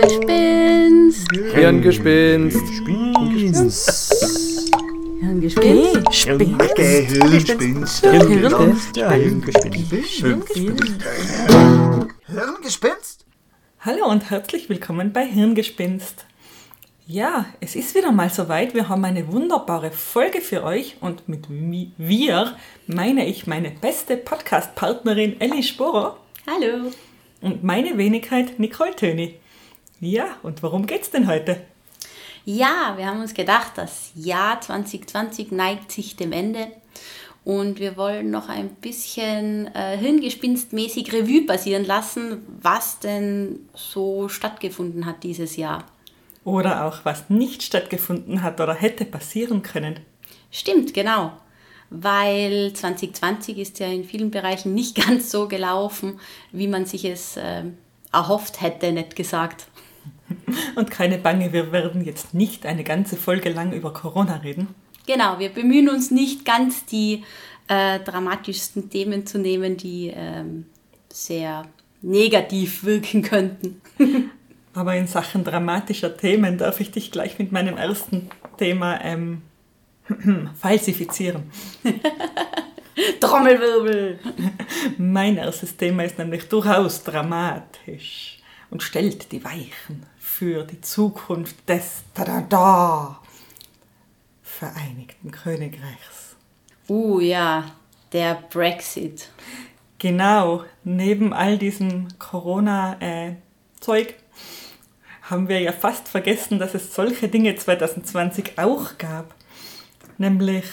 Gespinst. Hirngespinst. Hirngespinst. Hirngespinst. Hirngespinst? Hallo und herzlich willkommen bei Hirngespinst. Ja, es ist wieder mal soweit. Wir haben eine wunderbare Folge für euch und mit mi- wir meine ich meine beste Podcast-Partnerin Ellie Sporer Hallo. Und meine Wenigkeit Nicole Töni. Ja, und worum geht's denn heute? Ja, wir haben uns gedacht, das Jahr 2020 neigt sich dem Ende und wir wollen noch ein bisschen äh, hirngespinstmäßig Revue passieren lassen, was denn so stattgefunden hat dieses Jahr. Oder auch was nicht stattgefunden hat oder hätte passieren können. Stimmt, genau. Weil 2020 ist ja in vielen Bereichen nicht ganz so gelaufen, wie man sich es ähm, erhofft hätte, nicht gesagt. Und keine Bange, wir werden jetzt nicht eine ganze Folge lang über Corona reden. Genau, wir bemühen uns nicht ganz die äh, dramatischsten Themen zu nehmen, die ähm, sehr negativ wirken könnten. Aber in Sachen dramatischer Themen darf ich dich gleich mit meinem ersten Thema ähm, falsifizieren. Trommelwirbel! Mein erstes Thema ist nämlich durchaus dramatisch und stellt die Weichen für die Zukunft des Tada Vereinigten Königreichs. Uh ja, der Brexit. Genau, neben all diesem Corona-Zeug haben wir ja fast vergessen, dass es solche Dinge 2020 auch gab. Nämlich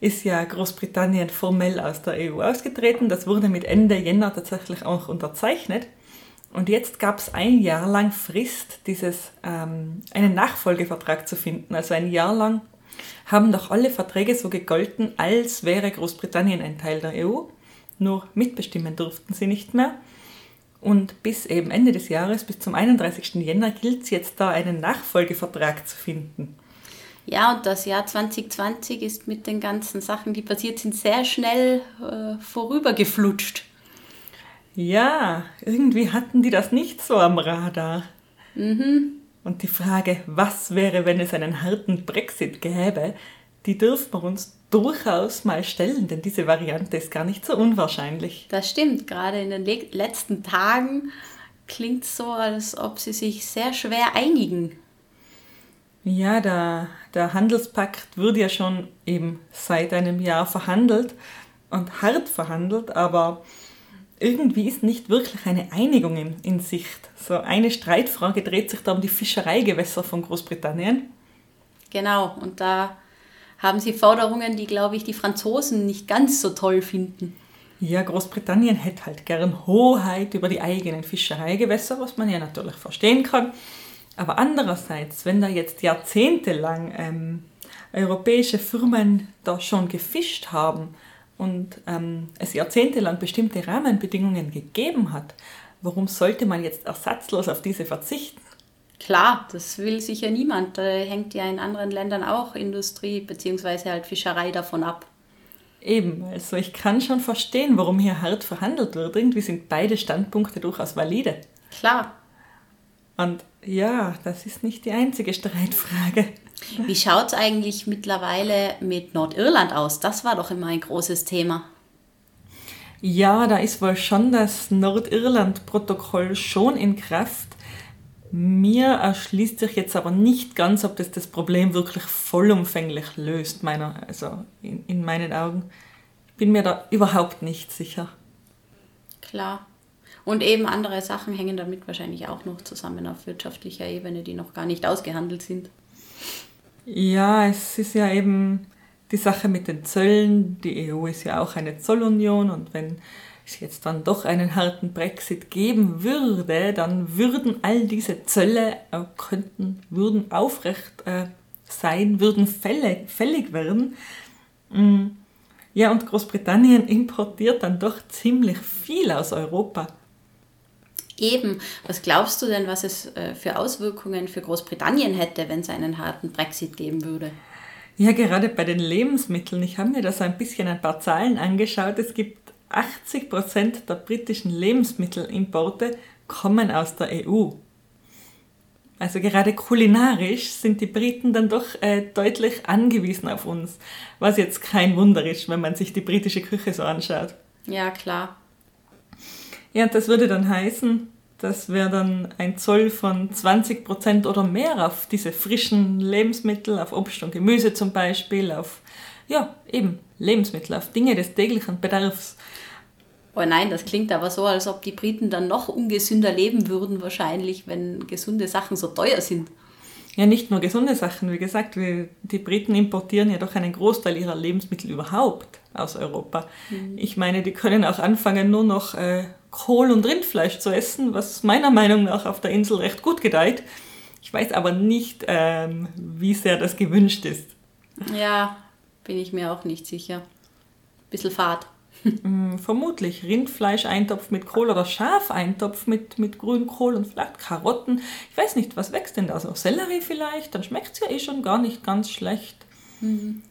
ist ja Großbritannien formell aus der EU ausgetreten. Das wurde mit Ende Jänner tatsächlich auch unterzeichnet. Und jetzt gab es ein Jahr lang Frist, dieses, ähm, einen Nachfolgevertrag zu finden. Also ein Jahr lang haben doch alle Verträge so gegolten, als wäre Großbritannien ein Teil der EU. Nur mitbestimmen durften sie nicht mehr. Und bis eben Ende des Jahres, bis zum 31. Jänner, gilt es jetzt da einen Nachfolgevertrag zu finden. Ja, und das Jahr 2020 ist mit den ganzen Sachen, die passiert sind, sehr schnell äh, vorübergeflutscht. Ja, irgendwie hatten die das nicht so am Radar. Und die Frage, was wäre, wenn es einen harten Brexit gäbe, die dürfen wir uns durchaus mal stellen, denn diese Variante ist gar nicht so unwahrscheinlich. Das stimmt, gerade in den le letzten Tagen klingt es so, als ob sie sich sehr schwer einigen. Ja, der, der Handelspakt wird ja schon eben seit einem Jahr verhandelt und hart verhandelt, aber irgendwie ist nicht wirklich eine Einigung in, in Sicht. So eine Streitfrage dreht sich da um die Fischereigewässer von Großbritannien. Genau, und da haben sie Forderungen, die, glaube ich, die Franzosen nicht ganz so toll finden. Ja, Großbritannien hätte halt gern Hoheit über die eigenen Fischereigewässer, was man ja natürlich verstehen kann. Aber andererseits, wenn da jetzt jahrzehntelang ähm, europäische Firmen da schon gefischt haben und ähm, es jahrzehntelang bestimmte Rahmenbedingungen gegeben hat, warum sollte man jetzt ersatzlos auf diese verzichten? Klar, das will sicher niemand. Da hängt ja in anderen Ländern auch Industrie bzw. halt Fischerei davon ab. Eben, also ich kann schon verstehen, warum hier hart verhandelt wird. Irgendwie sind beide Standpunkte durchaus valide. Klar. Und ja, das ist nicht die einzige Streitfrage. Wie schaut es eigentlich mittlerweile mit Nordirland aus? Das war doch immer ein großes Thema. Ja, da ist wohl schon das Nordirland-Protokoll schon in Kraft. Mir erschließt sich jetzt aber nicht ganz, ob das das Problem wirklich vollumfänglich löst, meiner, also in, in meinen Augen. Ich bin mir da überhaupt nicht sicher. Klar. Und eben andere Sachen hängen damit wahrscheinlich auch noch zusammen auf wirtschaftlicher Ebene, die noch gar nicht ausgehandelt sind. Ja, es ist ja eben die Sache mit den Zöllen. Die EU ist ja auch eine Zollunion und wenn es jetzt dann doch einen harten Brexit geben würde, dann würden all diese Zölle äh, könnten, würden aufrecht äh, sein, würden fällig, fällig werden. Mm. Ja, und Großbritannien importiert dann doch ziemlich viel aus Europa. Eben, was glaubst du denn, was es äh, für Auswirkungen für Großbritannien hätte, wenn es einen harten Brexit geben würde? Ja, gerade bei den Lebensmitteln. Ich habe mir da so ein bisschen ein paar Zahlen angeschaut. Es gibt 80 Prozent der britischen Lebensmittelimporte kommen aus der EU. Also gerade kulinarisch sind die Briten dann doch äh, deutlich angewiesen auf uns, was jetzt kein Wunder ist, wenn man sich die britische Küche so anschaut. Ja, klar. Ja, das würde dann heißen, dass wir dann ein Zoll von 20% oder mehr auf diese frischen Lebensmittel, auf Obst und Gemüse zum Beispiel, auf, ja, eben Lebensmittel, auf Dinge des täglichen Bedarfs. Oh nein, das klingt aber so, als ob die Briten dann noch ungesünder leben würden wahrscheinlich, wenn gesunde Sachen so teuer sind. Ja, nicht nur gesunde Sachen. Wie gesagt, die Briten importieren ja doch einen Großteil ihrer Lebensmittel überhaupt aus Europa. Mhm. Ich meine, die können auch anfangen, nur noch äh, Kohl und Rindfleisch zu essen, was meiner Meinung nach auf der Insel recht gut gedeiht. Ich weiß aber nicht, ähm, wie sehr das gewünscht ist. Ja, bin ich mir auch nicht sicher. Bisschen fad. Mm, vermutlich Rindfleisch-Eintopf mit Kohl oder Schafeintopf mit, mit Grünkohl und vielleicht Karotten. Ich weiß nicht, was wächst denn da so? Sellerie vielleicht? Dann schmeckt es ja eh schon gar nicht ganz schlecht. Mhm.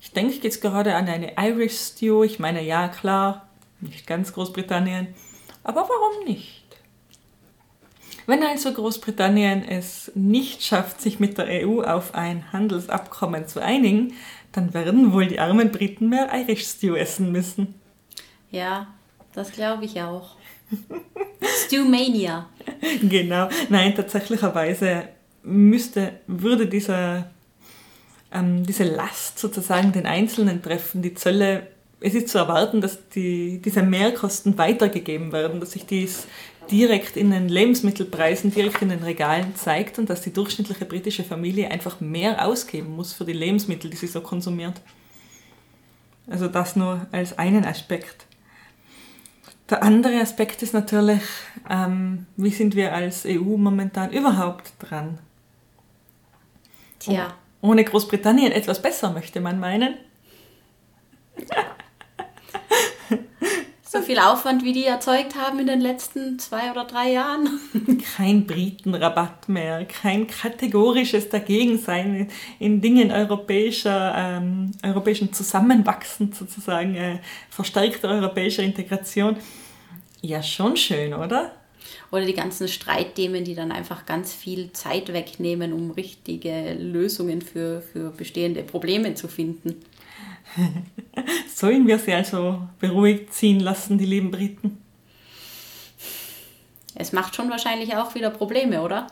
Ich denke jetzt gerade an eine Irish Stew. Ich meine, ja, klar, nicht ganz Großbritannien. Aber warum nicht? Wenn also Großbritannien es nicht schafft, sich mit der EU auf ein Handelsabkommen zu einigen, dann werden wohl die armen Briten mehr Irish Stew essen müssen. Ja, das glaube ich auch. Stewmania. Genau. Nein, tatsächlicherweise müsste, würde dieser, ähm, diese Last sozusagen den Einzelnen treffen. Die Zölle, es ist zu erwarten, dass die, diese Mehrkosten weitergegeben werden, dass sich dies direkt in den Lebensmittelpreisen, direkt in den Regalen zeigt und dass die durchschnittliche britische Familie einfach mehr ausgeben muss für die Lebensmittel, die sie so konsumiert. Also das nur als einen Aspekt. Der andere Aspekt ist natürlich, ähm, wie sind wir als EU momentan überhaupt dran? Tja. ohne Großbritannien etwas besser, möchte man meinen. So viel Aufwand, wie die erzeugt haben in den letzten zwei oder drei Jahren. Kein Britenrabatt mehr, kein kategorisches Dagegensein in Dingen europäischer, ähm, europäischen Zusammenwachsen sozusagen, äh, verstärkter europäischer Integration. Ja, schon schön, oder? Oder die ganzen Streitthemen, die dann einfach ganz viel Zeit wegnehmen, um richtige Lösungen für, für bestehende Probleme zu finden. Sollen wir sie also beruhigt ziehen lassen, die lieben Briten? Es macht schon wahrscheinlich auch wieder Probleme, oder?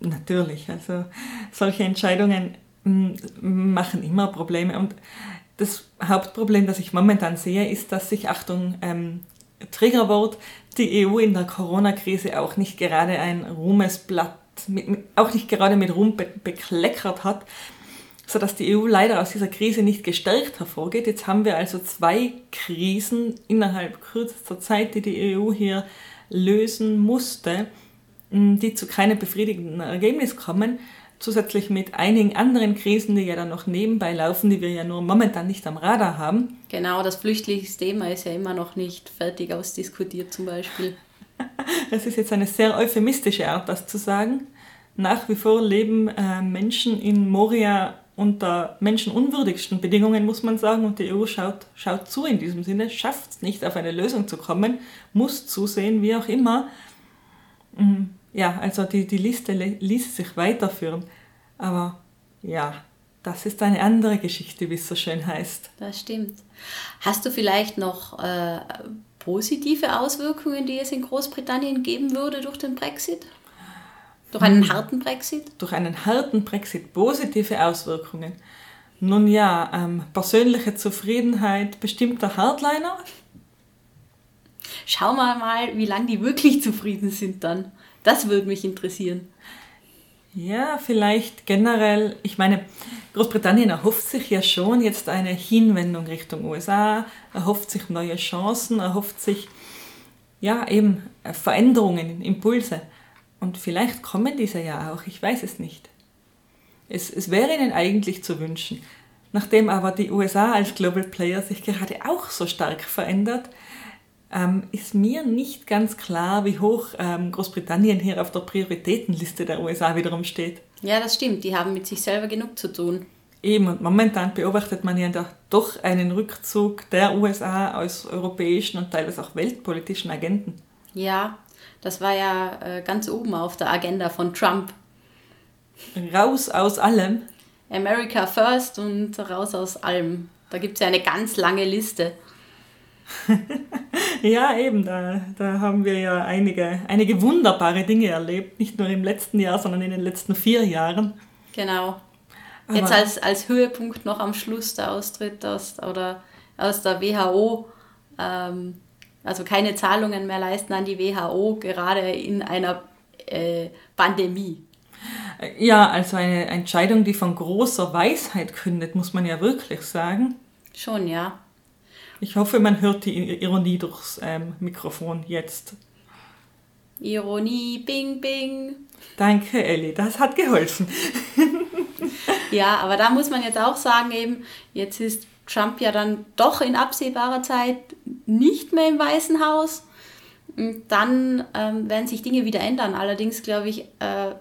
Natürlich. Also solche Entscheidungen machen immer Probleme. Und das Hauptproblem, das ich momentan sehe, ist, dass sich, Achtung, ähm, Triggerwort, die EU in der Corona-Krise auch nicht gerade ein Ruhmesblatt, mit, auch nicht gerade mit Ruhm be bekleckert hat, sodass die EU leider aus dieser Krise nicht gestärkt hervorgeht. Jetzt haben wir also zwei Krisen innerhalb kürzester Zeit, die die EU hier lösen musste, die zu keinem befriedigenden Ergebnis kommen. Zusätzlich mit einigen anderen Krisen, die ja dann noch nebenbei laufen, die wir ja nur momentan nicht am Radar haben. Genau, das Flüchtlingsthema ist ja immer noch nicht fertig ausdiskutiert zum Beispiel. Das ist jetzt eine sehr euphemistische Art, das zu sagen. Nach wie vor leben äh, Menschen in Moria unter menschenunwürdigsten Bedingungen, muss man sagen, und die EU schaut, schaut zu in diesem Sinne, schafft es nicht, auf eine Lösung zu kommen, muss zusehen, wie auch immer. Mm, ja, also die, die Liste ließ sich weiterführen. Aber ja, das ist eine andere Geschichte, wie es so schön heißt. Das stimmt. Hast du vielleicht noch äh, positive Auswirkungen, die es in Großbritannien geben würde durch den Brexit? Durch einen hm. harten Brexit? Durch einen harten Brexit positive Auswirkungen. Nun ja, ähm, persönliche Zufriedenheit bestimmter Hardliner. Schauen wir mal, wie lange die wirklich zufrieden sind dann. Das würde mich interessieren. Ja, vielleicht generell, ich meine, Großbritannien erhofft sich ja schon jetzt eine Hinwendung Richtung USA, erhofft sich neue Chancen, erhofft sich ja eben Veränderungen, Impulse. Und vielleicht kommen diese ja auch, ich weiß es nicht. Es, es wäre ihnen eigentlich zu wünschen. Nachdem aber die USA als Global Player sich gerade auch so stark verändert, ähm, ist mir nicht ganz klar, wie hoch ähm, Großbritannien hier auf der Prioritätenliste der USA wiederum steht. Ja, das stimmt. Die haben mit sich selber genug zu tun. Eben, und momentan beobachtet man ja doch einen Rückzug der USA aus europäischen und teilweise auch weltpolitischen Agenten. Ja, das war ja äh, ganz oben auf der Agenda von Trump. Raus aus allem. America First und raus aus allem. Da gibt es ja eine ganz lange Liste. ja, eben, da, da haben wir ja einige, einige wunderbare Dinge erlebt, nicht nur im letzten Jahr, sondern in den letzten vier Jahren. Genau. Aber Jetzt als, als Höhepunkt noch am Schluss der Austritt aus, oder aus der WHO, ähm, also keine Zahlungen mehr leisten an die WHO, gerade in einer äh, Pandemie. Ja, also eine Entscheidung, die von großer Weisheit kündet, muss man ja wirklich sagen. Schon, ja. Ich hoffe, man hört die Ironie durchs ähm, Mikrofon jetzt. Ironie, bing, bing. Danke, Elli, das hat geholfen. ja, aber da muss man jetzt auch sagen, eben, jetzt ist Trump ja dann doch in absehbarer Zeit nicht mehr im Weißen Haus. Und dann ähm, werden sich Dinge wieder ändern. Allerdings glaube ich, äh,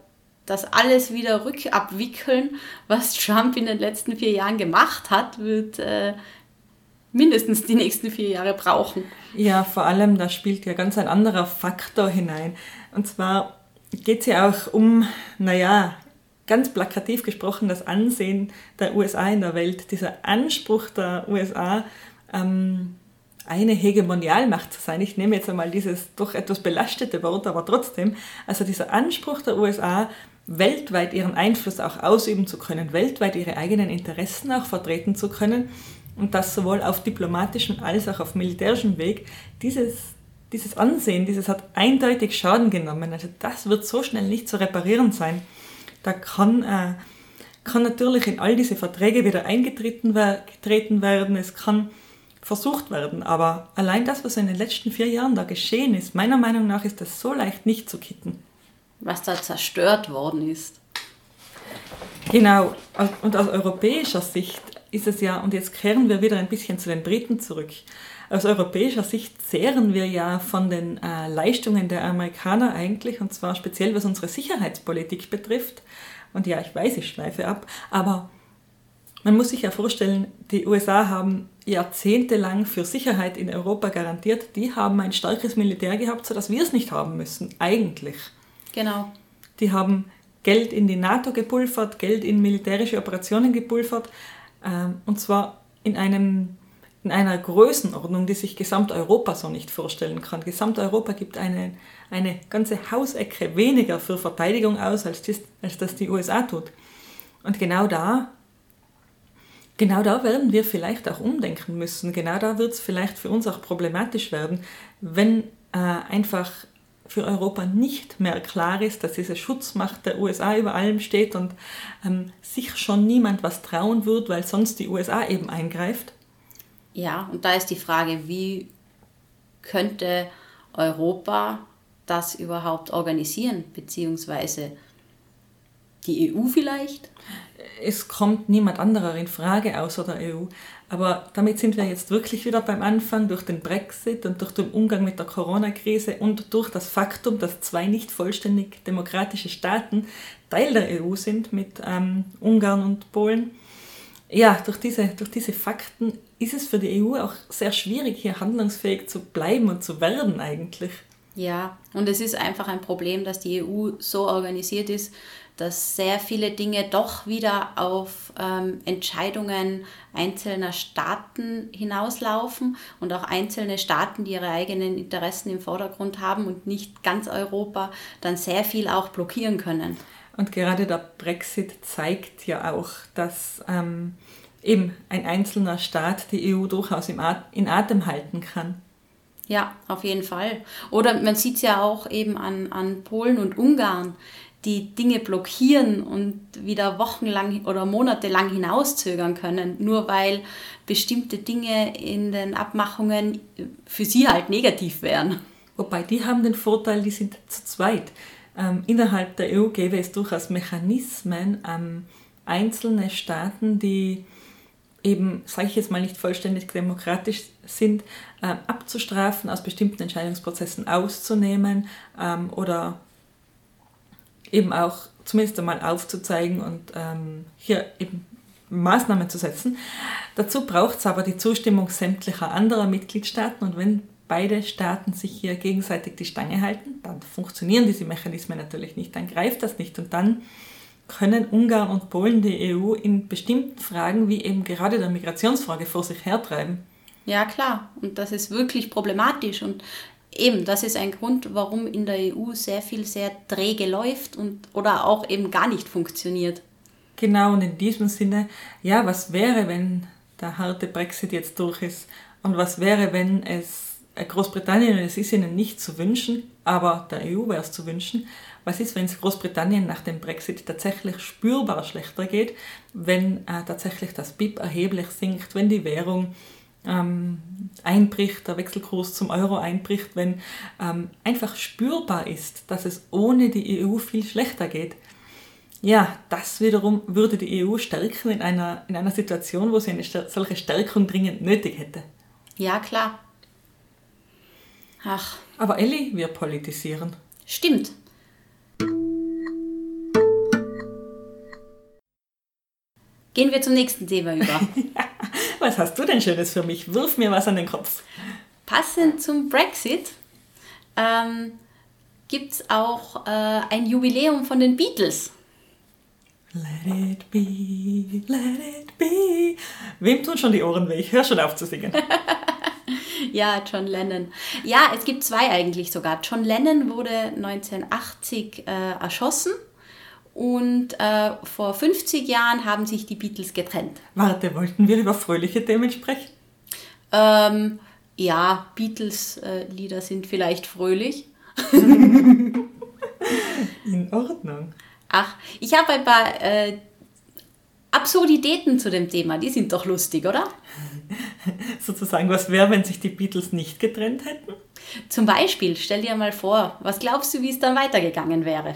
das alles wieder rückabwickeln, was Trump in den letzten vier Jahren gemacht hat, wird äh, mindestens die nächsten vier Jahre brauchen. Ja, vor allem, da spielt ja ganz ein anderer Faktor hinein. Und zwar geht es ja auch um, naja, ganz plakativ gesprochen, das Ansehen der USA in der Welt, dieser Anspruch der USA, ähm, eine Hegemonialmacht zu sein. Ich nehme jetzt einmal dieses doch etwas belastete Wort, aber trotzdem, also dieser Anspruch der USA, weltweit ihren Einfluss auch ausüben zu können, weltweit ihre eigenen Interessen auch vertreten zu können und das sowohl auf diplomatischem als auch auf militärischem Weg, dieses, dieses Ansehen, dieses hat eindeutig Schaden genommen. Also das wird so schnell nicht zu reparieren sein. Da kann, äh, kann natürlich in all diese Verträge wieder eingetreten getreten werden, es kann versucht werden, aber allein das, was in den letzten vier Jahren da geschehen ist, meiner Meinung nach ist das so leicht nicht zu kitten. Was da zerstört worden ist. Genau, und aus europäischer Sicht ist es ja, und jetzt kehren wir wieder ein bisschen zu den Briten zurück. Aus europäischer Sicht zehren wir ja von den äh, Leistungen der Amerikaner eigentlich, und zwar speziell was unsere Sicherheitspolitik betrifft. Und ja, ich weiß, ich schweife ab, aber man muss sich ja vorstellen, die USA haben jahrzehntelang für Sicherheit in Europa garantiert. Die haben ein starkes Militär gehabt, sodass wir es nicht haben müssen, eigentlich. Genau. Die haben Geld in die NATO gepulvert, Geld in militärische Operationen gepulvert. Ähm, und zwar in, einem, in einer Größenordnung, die sich Gesamteuropa so nicht vorstellen kann. Gesamteuropa gibt eine, eine ganze Hausecke weniger für Verteidigung aus, als das, als das die USA tut. Und genau da, genau da werden wir vielleicht auch umdenken müssen. Genau da wird es vielleicht für uns auch problematisch werden, wenn äh, einfach für Europa nicht mehr klar ist, dass diese Schutzmacht der USA über allem steht und ähm, sich schon niemand was trauen wird, weil sonst die USA eben eingreift? Ja, und da ist die Frage, wie könnte Europa das überhaupt organisieren, beziehungsweise die EU vielleicht? Es kommt niemand anderer in Frage außer der EU. Aber damit sind wir jetzt wirklich wieder beim Anfang durch den Brexit und durch den Umgang mit der Corona-Krise und durch das Faktum, dass zwei nicht vollständig demokratische Staaten Teil der EU sind mit ähm, Ungarn und Polen. Ja, durch diese, durch diese Fakten ist es für die EU auch sehr schwierig, hier handlungsfähig zu bleiben und zu werden eigentlich. Ja, und es ist einfach ein Problem, dass die EU so organisiert ist, dass sehr viele Dinge doch wieder auf ähm, Entscheidungen einzelner Staaten hinauslaufen und auch einzelne Staaten, die ihre eigenen Interessen im Vordergrund haben und nicht ganz Europa, dann sehr viel auch blockieren können. Und gerade der Brexit zeigt ja auch, dass ähm, eben ein einzelner Staat die EU durchaus im At in Atem halten kann. Ja, auf jeden Fall. Oder man sieht es ja auch eben an, an Polen und Ungarn, die Dinge blockieren und wieder wochenlang oder monatelang hinauszögern können, nur weil bestimmte Dinge in den Abmachungen für sie halt negativ wären. Wobei die haben den Vorteil, die sind zu zweit. Ähm, innerhalb der EU gäbe es durchaus Mechanismen, ähm, einzelne Staaten, die eben, sage ich jetzt mal, nicht vollständig demokratisch sind, äh, abzustrafen, aus bestimmten Entscheidungsprozessen auszunehmen ähm, oder eben auch zumindest einmal aufzuzeigen und ähm, hier eben Maßnahmen zu setzen. Dazu braucht es aber die Zustimmung sämtlicher anderer Mitgliedstaaten und wenn beide Staaten sich hier gegenseitig die Stange halten, dann funktionieren diese Mechanismen natürlich nicht, dann greift das nicht und dann können Ungarn und Polen die EU in bestimmten Fragen wie eben gerade der Migrationsfrage vor sich hertreiben. Ja, klar. Und das ist wirklich problematisch. Und eben, das ist ein Grund, warum in der EU sehr viel sehr träge läuft und oder auch eben gar nicht funktioniert. Genau, und in diesem Sinne, ja, was wäre, wenn der harte Brexit jetzt durch ist? Und was wäre, wenn es Großbritannien, es ist ihnen nicht zu wünschen, aber der EU wäre es zu wünschen, was ist, wenn es Großbritannien nach dem Brexit tatsächlich spürbar schlechter geht, wenn äh, tatsächlich das BIP erheblich sinkt, wenn die Währung ähm, einbricht, der Wechselkurs zum Euro einbricht, wenn ähm, einfach spürbar ist, dass es ohne die EU viel schlechter geht. Ja, das wiederum würde die EU stärken in einer, in einer Situation, wo sie eine solche Stärkung dringend nötig hätte. Ja, klar. Ach. Aber Elli, wir politisieren. Stimmt. Gehen wir zum nächsten Thema über. was hast du denn Schönes für mich? Wirf mir was an den Kopf. Passend zum Brexit ähm, gibt es auch äh, ein Jubiläum von den Beatles. Let it be, let it be. Wem tun schon die Ohren weh? Ich höre schon auf zu singen. ja, John Lennon. Ja, es gibt zwei eigentlich sogar. John Lennon wurde 1980 äh, erschossen und äh, vor 50 Jahren haben sich die Beatles getrennt. Warte, wollten wir über fröhliche Themen sprechen? Ähm, ja, Beatles-Lieder äh, sind vielleicht fröhlich. In Ordnung. Ach, ich habe ein paar äh, Absurditäten zu dem Thema. Die sind doch lustig, oder? Sozusagen, was wäre, wenn sich die Beatles nicht getrennt hätten? Zum Beispiel, stell dir mal vor, was glaubst du, wie es dann weitergegangen wäre?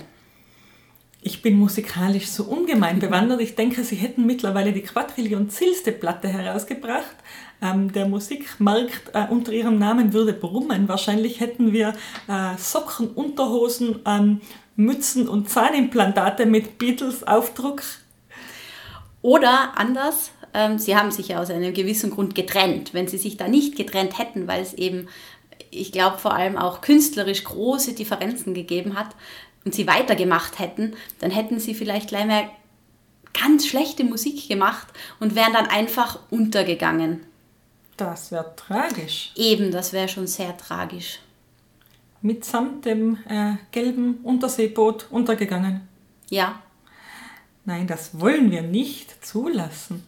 Ich bin musikalisch so ungemein bewandert. Ich denke, sie hätten mittlerweile die quadrillionzillste Platte herausgebracht. Ähm, der Musikmarkt äh, unter ihrem Namen würde brummen. Wahrscheinlich hätten wir äh, Socken, Unterhosen, ähm, Mützen und Zahnimplantate mit Beatles-Aufdruck. Oder anders, sie haben sich ja aus einem gewissen Grund getrennt. Wenn sie sich da nicht getrennt hätten, weil es eben, ich glaube, vor allem auch künstlerisch große Differenzen gegeben hat, und sie weitergemacht hätten, dann hätten sie vielleicht gleich mal ganz schlechte Musik gemacht und wären dann einfach untergegangen. Das wäre tragisch. Eben, das wäre schon sehr tragisch. Mitsamt dem äh, gelben Unterseeboot untergegangen. Ja. Nein, das wollen wir nicht zulassen.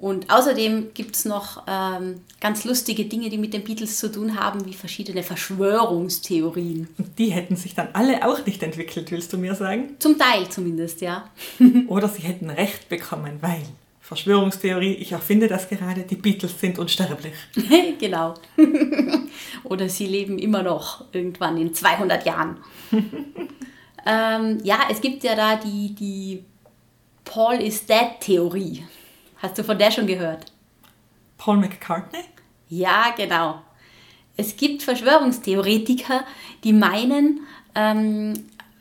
Und außerdem gibt es noch ähm, ganz lustige Dinge, die mit den Beatles zu tun haben, wie verschiedene Verschwörungstheorien. Und die hätten sich dann alle auch nicht entwickelt, willst du mir sagen? Zum Teil zumindest, ja. Oder sie hätten Recht bekommen, weil Verschwörungstheorie, ich erfinde das gerade, die Beatles sind unsterblich. genau. Oder sie leben immer noch irgendwann in 200 Jahren. ähm, ja, es gibt ja da die, die Paul is Dead Theorie. Hast du von der schon gehört? Paul McCartney? Ja, genau. Es gibt Verschwörungstheoretiker, die meinen, ähm,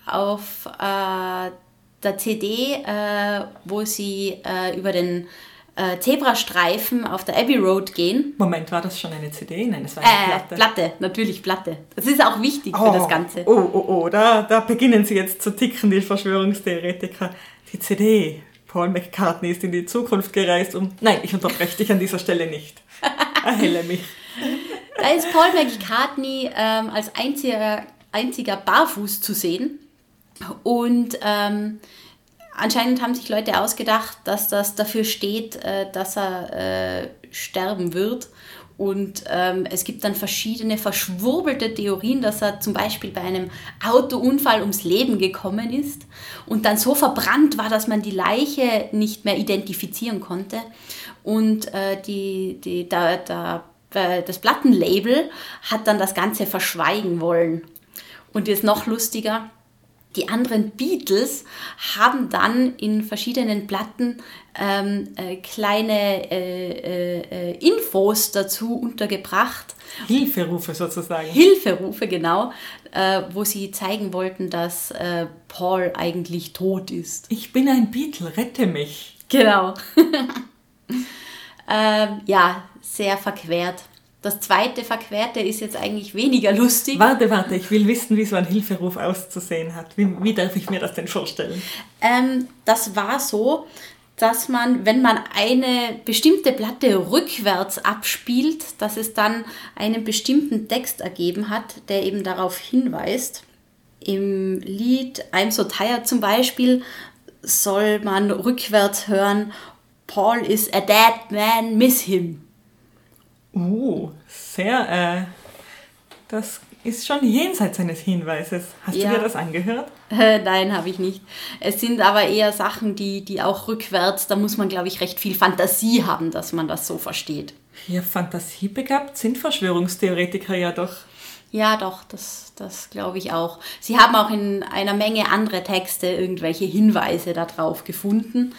auf äh, der CD, äh, wo sie äh, über den äh, Zebrastreifen auf der Abbey Road gehen. Moment, war das schon eine CD? Nein, es war eine äh, Platte. Platte, natürlich Platte. Das ist auch wichtig oh, für das Ganze. Oh, oh, oh, da, da beginnen sie jetzt zu ticken, die Verschwörungstheoretiker. Die CD, Paul McCartney ist in die Zukunft gereist um. Nein, ich unterbreche dich an dieser Stelle nicht. Erhelle mich. Da ist Paul McCartney ähm, als einziger, einziger barfuß zu sehen. Und ähm, anscheinend haben sich Leute ausgedacht, dass das dafür steht, äh, dass er äh, sterben wird. Und ähm, es gibt dann verschiedene verschwurbelte Theorien, dass er zum Beispiel bei einem Autounfall ums Leben gekommen ist und dann so verbrannt war, dass man die Leiche nicht mehr identifizieren konnte. Und äh, die, die, da, da, äh, das Plattenlabel hat dann das Ganze verschweigen wollen. Und jetzt noch lustiger, die anderen Beatles haben dann in verschiedenen Platten ähm, äh, kleine äh, äh, äh, Infos dazu untergebracht. Hilferufe sozusagen. Hilferufe, genau, äh, wo sie zeigen wollten, dass äh, Paul eigentlich tot ist. Ich bin ein Beatle, rette mich. Genau. ähm, ja, sehr verquert. Das zweite Verquerte ist jetzt eigentlich weniger lustig. Warte, warte, ich will wissen, wie so ein Hilferuf auszusehen hat. Wie, wie darf ich mir das denn vorstellen? Ähm, das war so, dass man, wenn man eine bestimmte Platte rückwärts abspielt, dass es dann einen bestimmten Text ergeben hat, der eben darauf hinweist. Im Lied I'm So Tired zum Beispiel soll man rückwärts hören, Paul is a dead man, miss him. Uh, sehr, äh, das ist schon jenseits eines Hinweises. Hast Ja. du dir das angehört? Nein, habe ich nicht. Es sind aber eher Sachen, die, die auch rückwärts, da muss man, glaube ich, recht viel Fantasie haben, dass man das so versteht. Ja, fantasiebegabt sind Verschwörungstheoretiker ja doch. Ja, doch, das, das glaube ich auch. Sie haben auch in einer Menge andere Texte irgendwelche Hinweise darauf gefunden.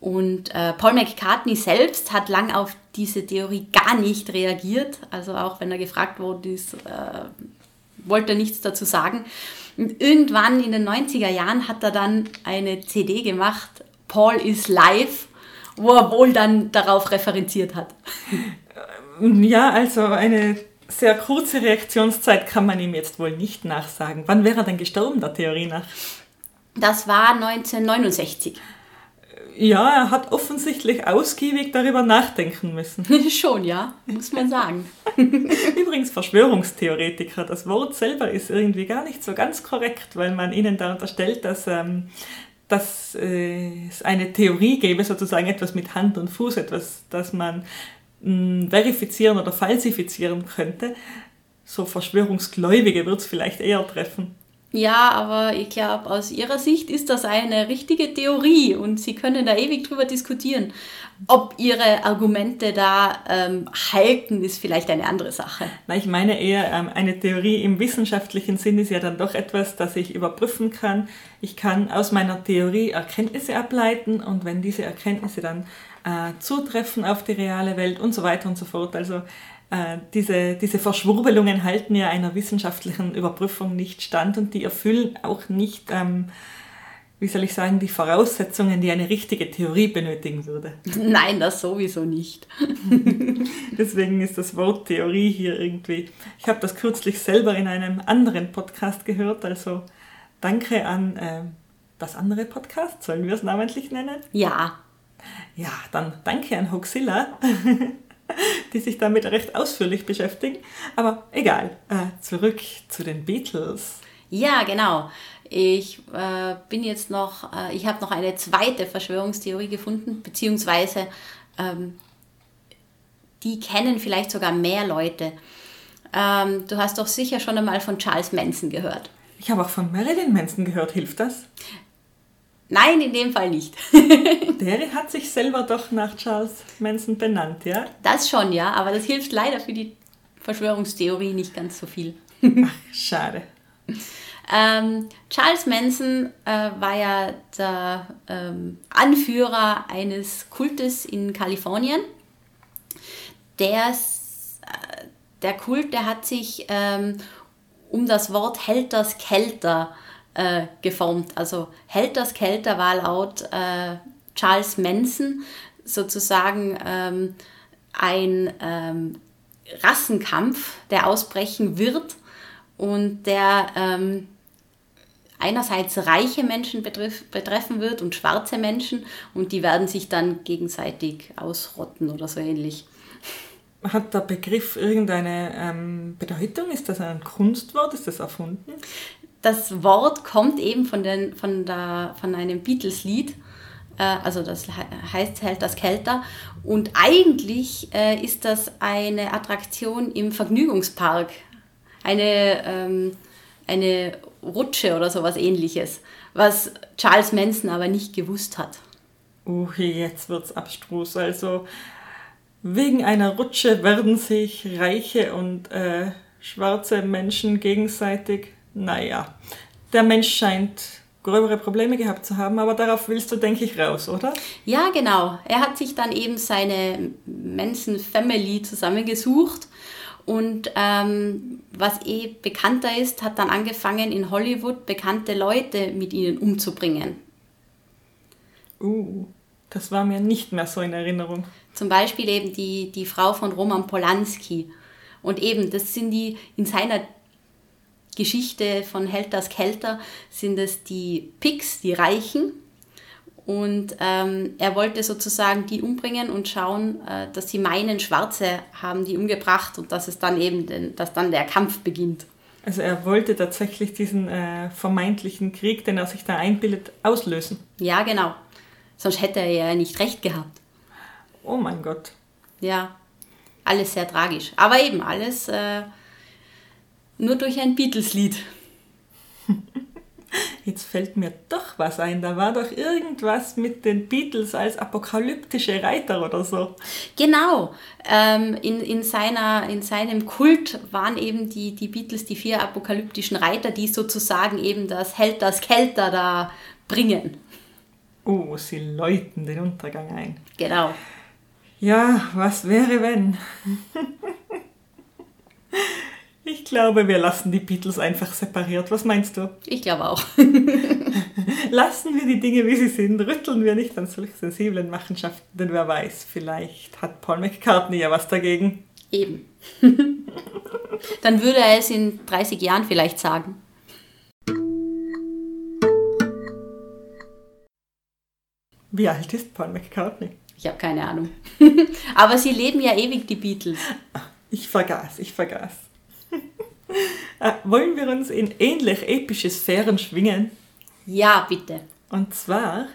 Und äh, Paul McCartney selbst hat lang auf diese Theorie gar nicht reagiert. Also auch wenn er gefragt wurde, ist, äh, wollte er nichts dazu sagen. Und irgendwann in den 90er Jahren hat er dann eine CD gemacht, Paul is live, wo er wohl dann darauf referenziert hat. Ja, also eine sehr kurze Reaktionszeit kann man ihm jetzt wohl nicht nachsagen. Wann wäre er denn gestorben, der Theorie nach? Das war 1969. Ja, er hat offensichtlich ausgiebig darüber nachdenken müssen. Schon, ja, muss man sagen. Übrigens, Verschwörungstheoretiker, das Wort selber ist irgendwie gar nicht so ganz korrekt, weil man ihnen da unterstellt, dass, ähm, dass äh, es eine Theorie gäbe, sozusagen etwas mit Hand und Fuß, etwas, das man mh, verifizieren oder falsifizieren könnte. So Verschwörungsgläubige wird es vielleicht eher treffen. Ja, aber ich glaube, aus Ihrer Sicht ist das eine richtige Theorie und Sie können da ewig drüber diskutieren. Ob Ihre Argumente da ähm, halten, ist vielleicht eine andere Sache. Na, ich meine eher, ähm, eine Theorie im wissenschaftlichen Sinn ist ja dann doch etwas, das ich überprüfen kann. Ich kann aus meiner Theorie Erkenntnisse ableiten und wenn diese Erkenntnisse dann äh, zutreffen auf die reale Welt und so weiter und so fort. Also äh, diese, diese Verschwurbelungen halten ja einer wissenschaftlichen Überprüfung nicht stand und die erfüllen auch nicht, ähm, wie soll ich sagen, die Voraussetzungen, die eine richtige Theorie benötigen würde. Nein, das sowieso nicht. Deswegen ist das Wort Theorie hier irgendwie. Ich habe das kürzlich selber in einem anderen Podcast gehört, also danke an äh, das andere Podcast, sollen wir es namentlich nennen? Ja, Ja, dann danke an Hoaxilla, die sich damit recht ausführlich beschäftigen. Aber egal, äh, zurück zu den Beatles. ja, genau. Ich äh, bin jetzt noch, äh, ich habe noch eine zweite Verschwörungstheorie gefunden, beziehungsweise ähm, die kennen vielleicht sogar mehr Leute. Ähm, du hast doch sicher schon einmal von Charles Manson gehört. Ich habe auch von Marilyn Manson gehört, hilft das? Nein, in dem Fall nicht. Der hat sich selber doch nach Charles Manson benannt, ja? Das schon, ja, aber das hilft leider für die Verschwörungstheorie nicht ganz so viel. Schade. Ähm, Charles Manson äh, war ja der ähm, Anführer eines Kultes in Kalifornien. Der, äh, der Kult, der hat sich ähm, um das Wort Helters Kelter äh, geformt. Also Helters Kelter war laut äh, Charles Manson sozusagen ähm, ein ähm, Rassenkampf, der ausbrechen wird und der ähm, einerseits reiche Menschen betrif betreffen wird und schwarze Menschen und die werden sich dann gegenseitig ausrotten oder so ähnlich. Hat der Begriff irgendeine ähm, Bedeutung? Ist das ein Kunstwort? Ist das erfunden? Das Wort kommt eben von, den, von, der, von einem Beatles-Lied, äh, also das he heißt Hält das Kälter. Und eigentlich äh, ist das eine Attraktion im Vergnügungspark, eine, ähm, eine Rutsche oder sowas ähnliches, was Charles Manson aber nicht gewusst hat. Uh, jetzt wird's abstrus. Also wegen einer Rutsche werden sich reiche und äh, schwarze Menschen gegenseitig. Naja, der Mensch scheint gröbere Probleme gehabt zu haben, aber darauf willst du, denke ich, raus, oder? Ja, genau. Er hat sich dann eben seine Manson Family zusammengesucht und ähm, was eh bekannter ist, hat dann angefangen in Hollywood bekannte Leute mit ihnen umzubringen. Uh, das war mir nicht mehr so in Erinnerung. Zum Beispiel eben die, die Frau von Roman Polanski. Und eben, das sind die in seiner Geschichte von Helters Kelter, sind es die Picks, die Reichen. Und ähm, er wollte sozusagen die umbringen und schauen, äh, dass sie meinen, Schwarze haben die umgebracht und dass es dann eben, den, dass dann der Kampf beginnt. Also er wollte tatsächlich diesen äh, vermeintlichen Krieg, den er sich da einbildet, auslösen. Ja, genau. Sonst hätte er ja nicht recht gehabt. Oh mein Gott. Ja, alles sehr tragisch. Aber eben alles äh, nur durch ein Beatles-Lied. Jetzt fällt mir doch was ein. Da war doch irgendwas mit den Beatles als apokalyptische Reiter oder so. Genau. Ähm, in, in, seiner, in seinem Kult waren eben die, die Beatles die vier apokalyptischen Reiter, die sozusagen eben das Held, das Kelter da bringen. Oh, sie läuten den Untergang ein. Genau. Ja, was wäre wenn? Ich glaube, wir lassen die Beatles einfach separiert. Was meinst du? Ich glaube auch. lassen wir die Dinge, wie sie sind. Rütteln wir nicht an solch sensiblen Machenschaften, denn wer weiß, vielleicht hat Paul McCartney ja was dagegen. Eben. Dann würde er es in 30 Jahren vielleicht sagen. Wie alt ist Paul McCartney? Ich habe keine Ahnung. Aber sie leben ja ewig, die Beatles. Ich vergaß, ich vergaß. Äh, wollen wir uns in ähnlich epische Sphären schwingen? Ja, bitte. Und zwar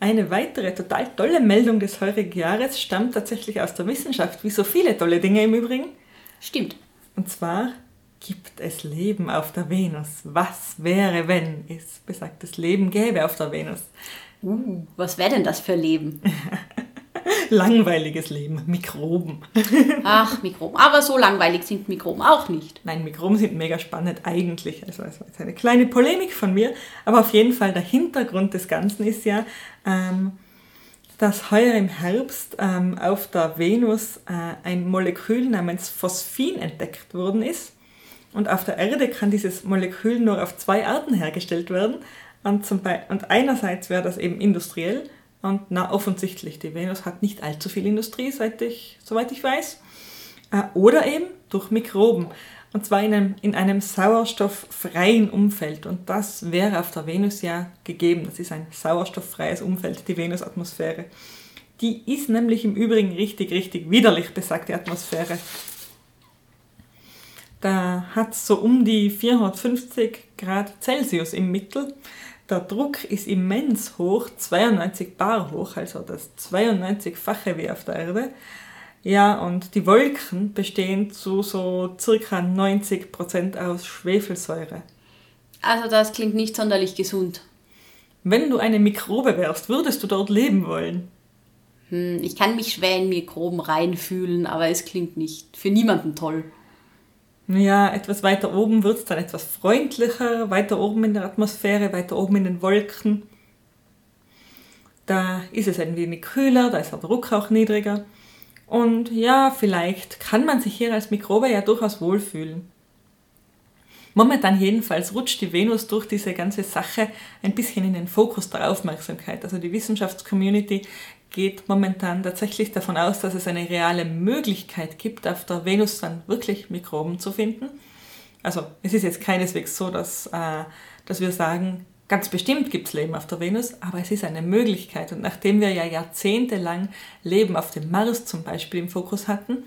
eine weitere total tolle Meldung des heurigen Jahres stammt tatsächlich aus der Wissenschaft, wie so viele tolle Dinge im Übrigen. Stimmt. Und zwar gibt es Leben auf der Venus. Was wäre, wenn es besagtes Leben gäbe auf der Venus? Uh, was wäre denn das für Leben? Langweiliges Leben, Mikroben. Ach, Mikroben. Aber so langweilig sind Mikroben auch nicht. Nein, Mikroben sind mega spannend eigentlich. Also das war jetzt eine kleine Polemik von mir. Aber auf jeden Fall der Hintergrund des Ganzen ist ja, ähm, dass heuer im Herbst ähm, auf der Venus äh, ein Molekül namens Phosphin entdeckt worden ist. Und auf der Erde kann dieses Molekül nur auf zwei Arten hergestellt werden. Und, zum und einerseits wäre das eben industriell und na, offensichtlich, die Venus hat nicht allzu viel Industrie, seit ich, soweit ich weiß. Äh, oder eben durch Mikroben. Und zwar in einem, in einem sauerstofffreien Umfeld. Und das wäre auf der Venus ja gegeben. Das ist ein sauerstofffreies Umfeld, die Venusatmosphäre. Die ist nämlich im Übrigen richtig, richtig widerlich, besagt die Atmosphäre. Da hat es so um die 450 Grad Celsius im Mittel. Der Druck ist immens hoch, 92 Bar hoch, also das 92-fache wie auf der Erde. Ja, und die Wolken bestehen zu so circa 90% aus Schwefelsäure. Also das klingt nicht sonderlich gesund. Wenn du eine Mikrobe wärst, würdest du dort leben wollen? Hm, ich kann mich schwer in Mikroben reinfühlen, aber es klingt nicht für niemanden toll. Ja, etwas weiter oben wird es dann etwas freundlicher, weiter oben in der Atmosphäre, weiter oben in den Wolken. Da ist es ein wenig kühler, da ist der Druck auch niedriger. Und ja, vielleicht kann man sich hier als Mikrobe ja durchaus wohlfühlen. Momentan jedenfalls rutscht die Venus durch diese ganze Sache ein bisschen in den Fokus der Aufmerksamkeit. Also die Wissenschaftscommunity geht momentan tatsächlich davon aus, dass es eine reale Möglichkeit gibt, auf der Venus dann wirklich Mikroben zu finden. Also es ist jetzt keineswegs so, dass, äh, dass wir sagen, ganz bestimmt gibt es Leben auf der Venus, aber es ist eine Möglichkeit. Und nachdem wir ja jahrzehntelang Leben auf dem Mars zum Beispiel im Fokus hatten,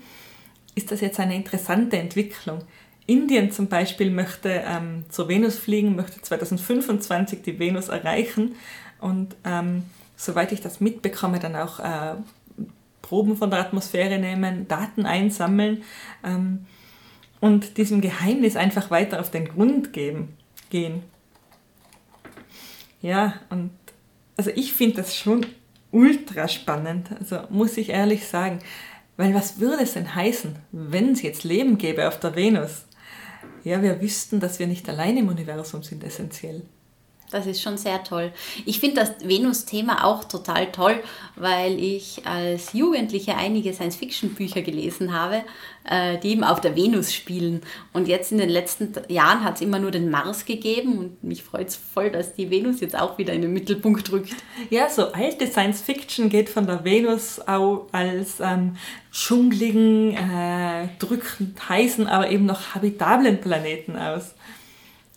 ist das jetzt eine interessante Entwicklung. Indien zum Beispiel möchte ähm, zur Venus fliegen, möchte 2025 die Venus erreichen und ähm, soweit ich das mitbekomme, dann auch äh, Proben von der Atmosphäre nehmen, Daten einsammeln ähm, und diesem Geheimnis einfach weiter auf den Grund geben, gehen. Ja, und also ich finde das schon ultra spannend, also muss ich ehrlich sagen, weil was würde es denn heißen, wenn es jetzt Leben gäbe auf der Venus? Ja, wir wüssten, dass wir nicht allein im Universum sind, essentiell. Das ist schon sehr toll. Ich finde das Venus-Thema auch total toll, weil ich als Jugendliche einige Science-Fiction-Bücher gelesen habe, äh, die eben auf der Venus spielen. Und jetzt in den letzten Jahren hat es immer nur den Mars gegeben und mich freut es voll, dass die Venus jetzt auch wieder in den Mittelpunkt rückt. Ja, so alte Science-Fiction geht von der Venus auch als ähm, dschungeligen, äh, drückend heißen, aber eben noch habitablen Planeten aus.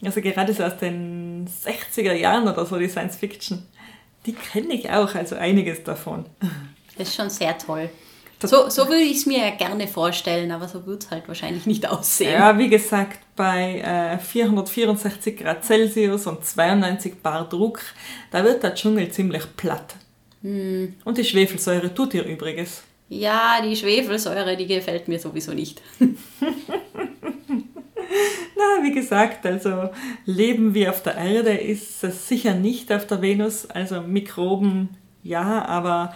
Also gerade so aus den 60er Jahren oder so, die Science Fiction, die kenne ich auch, also einiges davon. Das ist schon sehr toll. So, so würde ich es mir ja gerne vorstellen, aber so wird es halt wahrscheinlich nicht aussehen. Ja, wie gesagt, bei äh, 464 Grad Celsius und 92 Bar Druck, da wird der Dschungel ziemlich platt. Hm. Und die Schwefelsäure tut ihr Übriges. Ja, die Schwefelsäure, die gefällt mir sowieso nicht. Na, wie gesagt, also Leben wie auf der Erde ist es sicher nicht auf der Venus. Also Mikroben ja, aber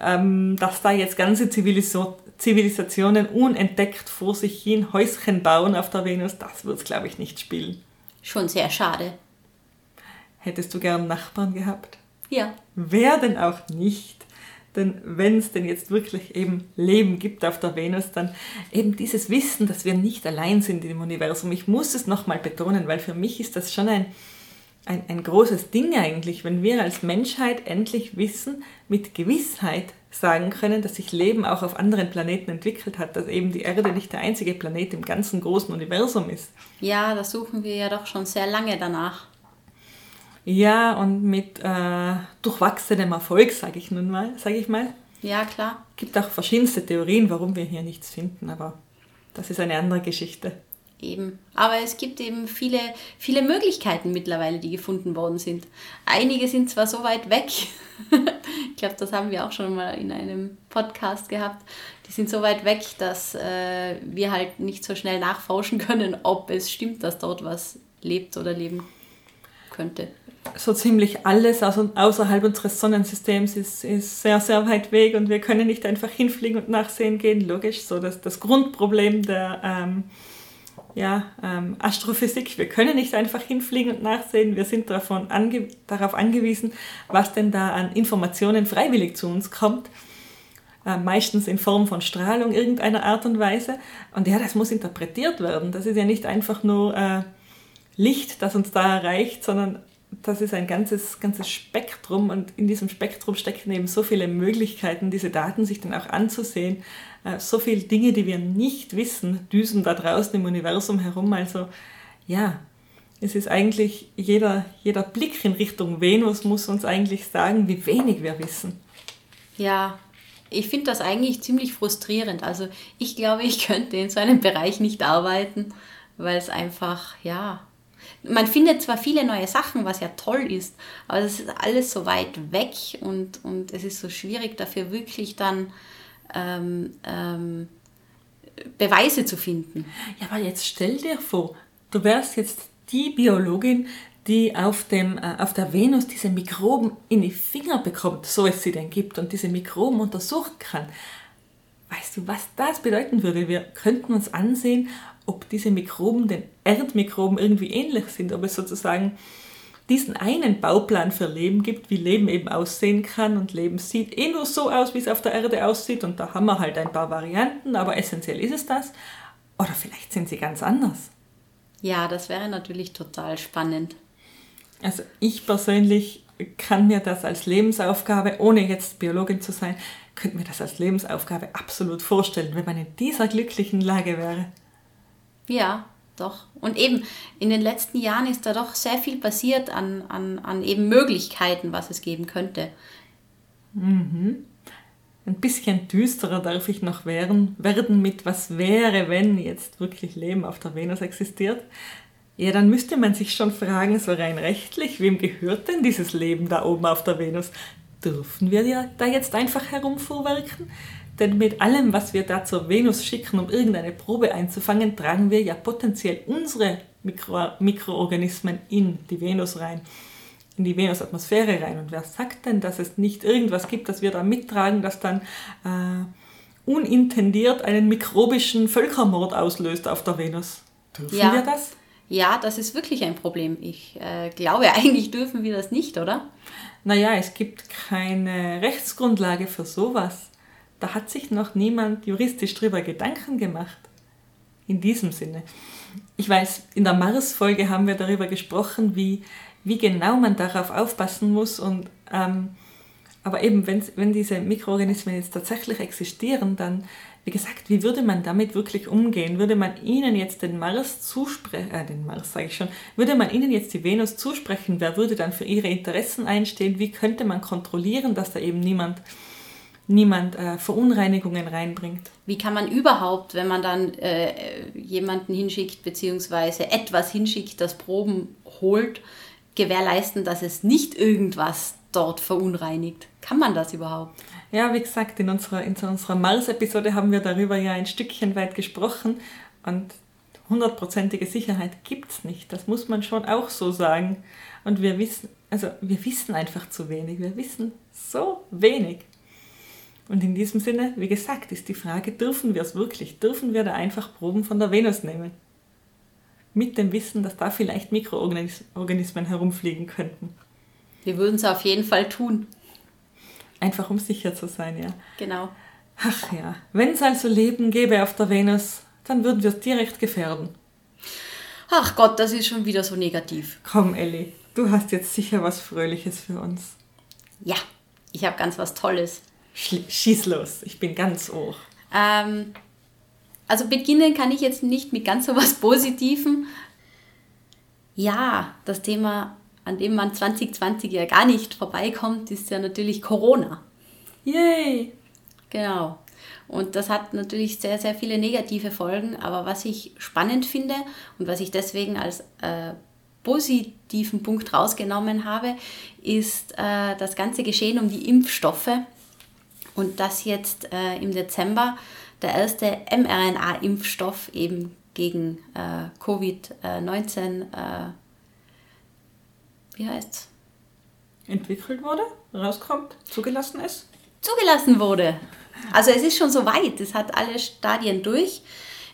ähm, dass da jetzt ganze Zivilisation, Zivilisationen unentdeckt vor sich hin Häuschen bauen auf der Venus, das wird es, glaube ich, nicht spielen. Schon sehr schade. Hättest du gern Nachbarn gehabt? Ja. Wer denn auch nicht? Denn wenn es denn jetzt wirklich eben Leben gibt auf der Venus, dann eben dieses Wissen, dass wir nicht allein sind im Universum. Ich muss es nochmal betonen, weil für mich ist das schon ein, ein, ein großes Ding eigentlich, wenn wir als Menschheit endlich wissen, mit Gewissheit sagen können, dass sich Leben auch auf anderen Planeten entwickelt hat, dass eben die Erde nicht der einzige Planet im ganzen großen Universum ist. Ja, da suchen wir ja doch schon sehr lange danach. Ja, und mit äh, durchwachsenem Erfolg, sage ich nun mal, sage ich mal. Ja, klar. Gibt auch verschiedenste Theorien, warum wir hier nichts finden, aber das ist eine andere Geschichte. Eben. Aber es gibt eben viele, viele Möglichkeiten mittlerweile, die gefunden worden sind. Einige sind zwar so weit weg, ich glaube, das haben wir auch schon mal in einem Podcast gehabt, die sind so weit weg, dass äh, wir halt nicht so schnell nachforschen können, ob es stimmt, dass dort was lebt oder leben könnte so ziemlich alles außerhalb unseres Sonnensystems ist, ist sehr, sehr weit weg und wir können nicht einfach hinfliegen und nachsehen gehen. Logisch, so dass das Grundproblem der ähm, ja, ähm, Astrophysik. Wir können nicht einfach hinfliegen und nachsehen. Wir sind davon ange darauf angewiesen, was denn da an Informationen freiwillig zu uns kommt. Äh, meistens in Form von Strahlung irgendeiner Art und Weise. Und ja, das muss interpretiert werden. Das ist ja nicht einfach nur äh, Licht, das uns da erreicht, sondern das ist ein ganzes, ganzes Spektrum und in diesem Spektrum stecken eben so viele Möglichkeiten, diese Daten sich dann auch anzusehen. Äh, so viele Dinge, die wir nicht wissen, düsen da draußen im Universum herum. Also ja, es ist eigentlich jeder, jeder Blick in Richtung Venus muss uns eigentlich sagen, wie wenig wir wissen. Ja, ich finde das eigentlich ziemlich frustrierend. Also ich glaube, ich könnte in so einem Bereich nicht arbeiten, weil es einfach, ja, man findet zwar viele neue Sachen, was ja toll ist, aber es ist alles so weit weg und, und es ist so schwierig dafür wirklich dann ähm, ähm, Beweise zu finden. Ja, aber jetzt stell dir vor, du wärst jetzt die Biologin, die auf, dem, äh, auf der Venus diese Mikroben in die Finger bekommt, so es sie denn gibt, und diese Mikroben untersuchen kann. Weißt du, was das bedeuten würde? Wir könnten uns ansehen, ob diese Mikroben den Erdmikroben irgendwie ähnlich sind, ob es sozusagen diesen einen Bauplan für Leben gibt, wie Leben eben aussehen kann und Leben sieht eh nur so aus, wie es auf der Erde aussieht und da haben wir halt ein paar Varianten, aber essentiell ist es das. Oder vielleicht sind sie ganz anders. Ja, das wäre natürlich total spannend. Also ich persönlich kann mir das als Lebensaufgabe, ohne jetzt Biologin zu sein, könnte mir das als Lebensaufgabe absolut vorstellen, wenn man in dieser glücklichen Lage wäre. Ja, doch. Und eben, in den letzten Jahren ist da doch sehr viel passiert an, an, an eben Möglichkeiten, was es geben könnte. Mhm. Ein bisschen düsterer darf ich noch werden, werden mit was wäre, wenn jetzt wirklich Leben auf der Venus existiert. Ja, dann müsste man sich schon fragen, so rein rechtlich, wem gehört denn dieses Leben da oben auf der Venus? Dürfen wir ja da jetzt einfach herumfuhrwerken? Denn mit allem, was wir da zur Venus schicken, um irgendeine Probe einzufangen, tragen wir ja potenziell unsere Mikro Mikroorganismen in die Venus rein, in die Venusatmosphäre rein. Und wer sagt denn, dass es nicht irgendwas gibt, das wir da mittragen, das dann äh, unintendiert einen mikrobischen Völkermord auslöst auf der Venus? Dürfen ja. wir das? Ja, das ist wirklich ein Problem. Ich äh, glaube, eigentlich dürfen wir das nicht, oder? Naja, es gibt keine Rechtsgrundlage für sowas. Da hat sich noch niemand juristisch drüber Gedanken gemacht. In diesem Sinne. Ich weiß, in der Mars-Folge haben wir darüber gesprochen, wie, wie genau man darauf aufpassen muss. Und, ähm, aber eben, wenn, diese Mikroorganismen jetzt tatsächlich existieren, dann wie gesagt, wie würde man damit wirklich umgehen? Würde man ihnen jetzt den Mars zusprechen, äh, den Mars sage ich schon, würde man ihnen jetzt die Venus zusprechen? Wer würde dann für ihre Interessen einstehen? Wie könnte man kontrollieren, dass da eben niemand, niemand äh, Verunreinigungen reinbringt? Wie kann man überhaupt, wenn man dann äh, jemanden hinschickt, beziehungsweise etwas hinschickt, das Proben holt, gewährleisten, dass es nicht irgendwas dort verunreinigt? Kann man das überhaupt? Ja, wie gesagt, in unserer, in unserer Mars-Episode haben wir darüber ja ein Stückchen weit gesprochen und hundertprozentige Sicherheit gibt es nicht. Das muss man schon auch so sagen. Und wir wissen, also wir wissen einfach zu wenig. Wir wissen so wenig. Und in diesem Sinne, wie gesagt, ist die Frage, dürfen wir es wirklich? Dürfen wir da einfach Proben von der Venus nehmen? Mit dem Wissen, dass da vielleicht Mikroorganismen herumfliegen könnten. Wir würden es auf jeden Fall tun. Einfach um sicher zu sein, ja. Genau. Ach ja, wenn es also Leben gäbe auf der Venus, dann würden wir es direkt gefährden. Ach Gott, das ist schon wieder so negativ. Komm, Elli, du hast jetzt sicher was Fröhliches für uns. Ja, ich habe ganz was Tolles. Schieß los, ich bin ganz ohr. Ähm, also beginnen kann ich jetzt nicht mit ganz so was Positivem. Ja, das Thema an dem man 2020 ja gar nicht vorbeikommt, ist ja natürlich Corona. Yay! Genau. Und das hat natürlich sehr, sehr viele negative Folgen. Aber was ich spannend finde und was ich deswegen als äh, positiven Punkt rausgenommen habe, ist äh, das ganze Geschehen um die Impfstoffe. Und dass jetzt äh, im Dezember der erste mRNA-Impfstoff eben gegen äh, Covid-19 äh, wie heißt's? Entwickelt wurde, rauskommt, zugelassen ist? Zugelassen wurde. Also es ist schon so weit, es hat alle Stadien durch.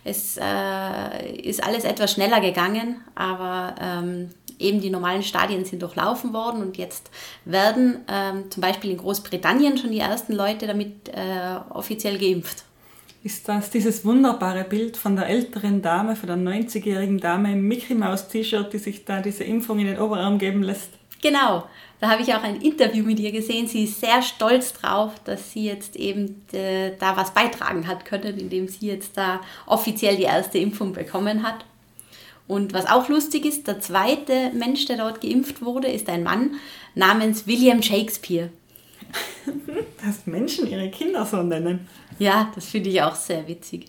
Es äh, ist alles etwas schneller gegangen, aber ähm, eben die normalen Stadien sind durchlaufen worden und jetzt werden ähm, zum Beispiel in Großbritannien schon die ersten Leute damit äh, offiziell geimpft. Ist das dieses wunderbare Bild von der älteren Dame, von der 90-jährigen Dame im Mickey Mouse T-Shirt, die sich da diese Impfung in den Oberarm geben lässt? Genau, da habe ich auch ein Interview mit ihr gesehen. Sie ist sehr stolz drauf, dass sie jetzt eben äh, da was beitragen hat können, indem sie jetzt da offiziell die erste Impfung bekommen hat. Und was auch lustig ist, der zweite Mensch, der dort geimpft wurde, ist ein Mann namens William Shakespeare. Dass Menschen ihre Kinder so nennen. Ja, das finde ich auch sehr witzig.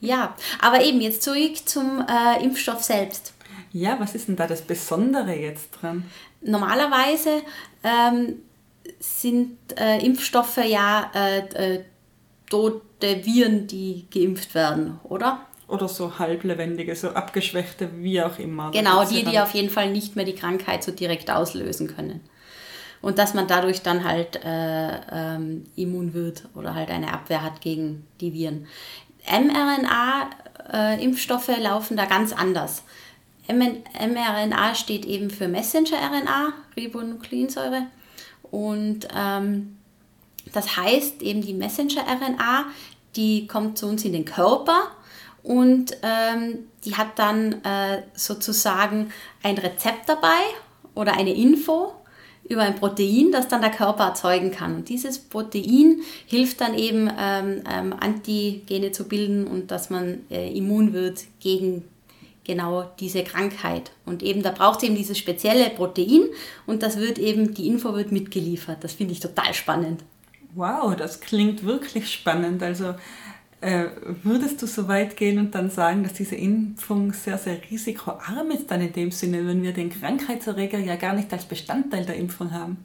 Ja, aber eben jetzt zurück zum äh, Impfstoff selbst. Ja, was ist denn da das Besondere jetzt dran? Normalerweise ähm, sind äh, Impfstoffe ja äh, äh tote Viren, die geimpft werden, oder? Oder so halblebendige, so abgeschwächte, wie auch immer. Genau, die, die auf jeden Fall nicht mehr die Krankheit so direkt auslösen können und dass man dadurch dann halt äh, ähm, immun wird oder halt eine Abwehr hat gegen die Viren. mRNA-Impfstoffe äh, laufen da ganz anders. mRNA steht eben für Messenger-RNA, Ribonukleinsäure. Und ähm, das heißt eben die Messenger-RNA, die kommt zu uns in den Körper und ähm, die hat dann äh, sozusagen ein Rezept dabei oder eine Info über ein Protein, das dann der Körper erzeugen kann. Und dieses Protein hilft dann eben, ähm, ähm, Antigene zu bilden und dass man äh, immun wird gegen genau diese Krankheit. Und eben da braucht es eben dieses spezielle Protein und das wird eben, die Info wird mitgeliefert. Das finde ich total spannend. Wow, das klingt wirklich spannend. Also äh, würdest du so weit gehen und dann sagen, dass diese Impfung sehr, sehr risikoarm ist dann in dem Sinne, wenn wir den Krankheitserreger ja gar nicht als Bestandteil der Impfung haben?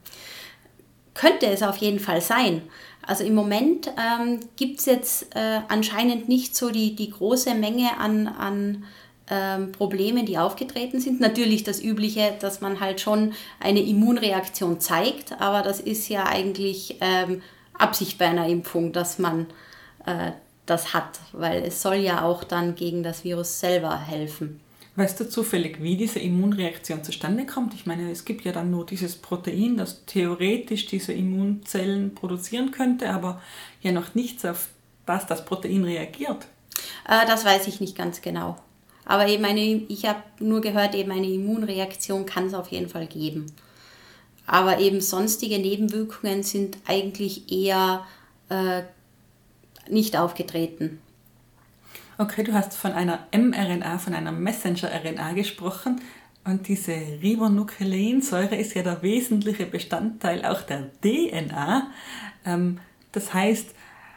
Könnte es auf jeden Fall sein. Also im Moment ähm, gibt es jetzt äh, anscheinend nicht so die, die große Menge an, an ähm, Problemen, die aufgetreten sind. Natürlich das Übliche, dass man halt schon eine Immunreaktion zeigt, aber das ist ja eigentlich ähm, Absicht bei einer Impfung, dass man äh, das hat, weil es soll ja auch dann gegen das Virus selber helfen. Weißt du zufällig, wie diese Immunreaktion zustande kommt? Ich meine, es gibt ja dann nur dieses Protein, das theoretisch diese Immunzellen produzieren könnte, aber ja noch nichts, auf das das Protein reagiert. Äh, das weiß ich nicht ganz genau. Aber eben eine, ich habe nur gehört, eben eine Immunreaktion kann es auf jeden Fall geben. Aber eben sonstige Nebenwirkungen sind eigentlich eher äh, nicht aufgetreten. Okay, du hast von einer mRNA, von einer Messenger-RNA gesprochen. Und diese Ribonukleinsäure ist ja der wesentliche Bestandteil auch der DNA. Ähm, das heißt,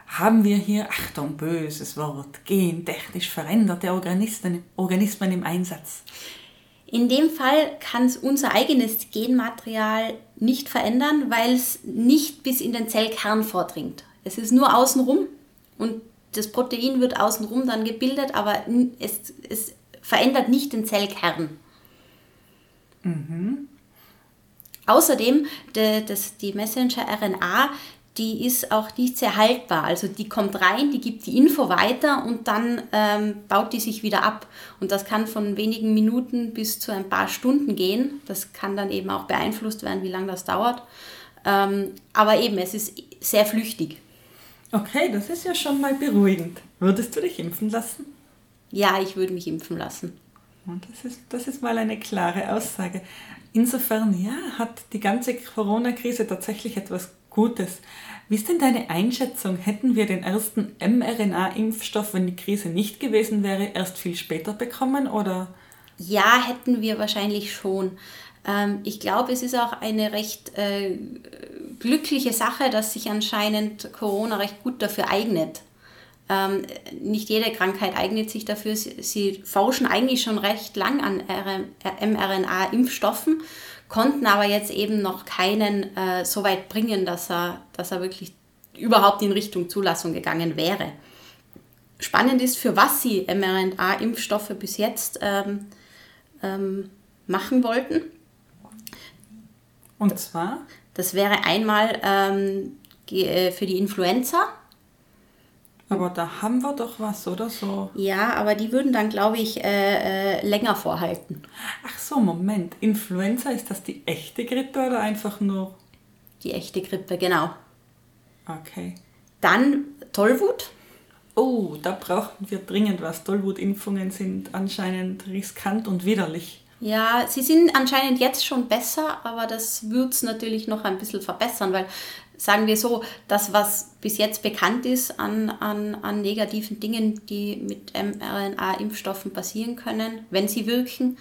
haben wir hier, Achtung, böses Wort, gentechnisch veränderte Organismen, Organismen im Einsatz? In dem Fall kann es unser eigenes Genmaterial nicht verändern, weil es nicht bis in den Zellkern vordringt. Es ist nur außenrum und das Protein wird außenrum dann gebildet, aber es, es verändert nicht den Zellkern. Mhm. Außerdem, de, das, die Messenger-RNA, die ist auch nicht sehr haltbar. Also die kommt rein, die gibt die Info weiter und dann ähm, baut die sich wieder ab. Und das kann von wenigen Minuten bis zu ein paar Stunden gehen. Das kann dann eben auch beeinflusst werden, wie lange das dauert. Ähm, aber eben, es ist sehr flüchtig. Okay, das ist ja schon mal beruhigend. Würdest du dich impfen lassen? Ja, ich würde mich impfen lassen. Und das ist, das ist mal eine klare Aussage. Insofern, ja, hat die ganze Corona-Krise tatsächlich etwas Gutes. Wie ist denn deine Einschätzung? Hätten wir den ersten mRNA-Impfstoff, wenn die Krise nicht gewesen wäre, erst viel später bekommen oder? Ja, hätten wir wahrscheinlich schon. Ähm, ich glaube, es ist auch eine recht äh, glückliche Sache, dass sich anscheinend Corona recht gut dafür eignet. Ähm, nicht jede Krankheit eignet sich dafür. Sie, sie forschen eigentlich schon recht lang an mRNA-Impfstoffen, konnten aber jetzt eben noch keinen äh, so weit bringen, dass er, dass er wirklich überhaupt in Richtung Zulassung gegangen wäre. Spannend ist, für was sie mRNA-Impfstoffe bis jetzt ähm, ähm, machen wollten. Und zwar? Das wäre einmal ähm, äh, für die Influenza. Aber da haben wir doch was, oder so? Ja, aber die würden dann, glaube ich, äh, äh, länger vorhalten. Ach so, Moment. Influenza, ist das die echte Grippe oder einfach nur? Die echte Grippe, genau. Okay. Dann Tollwut. Oh, da brauchen wir dringend was. Tollwutimpfungen sind anscheinend riskant und widerlich. Ja, sie sind anscheinend jetzt schon besser, aber das wird es natürlich noch ein bisschen verbessern, weil sagen wir so, das, was bis jetzt bekannt ist an, an, an negativen Dingen, die mit mRNA-Impfstoffen passieren können, wenn sie wirken,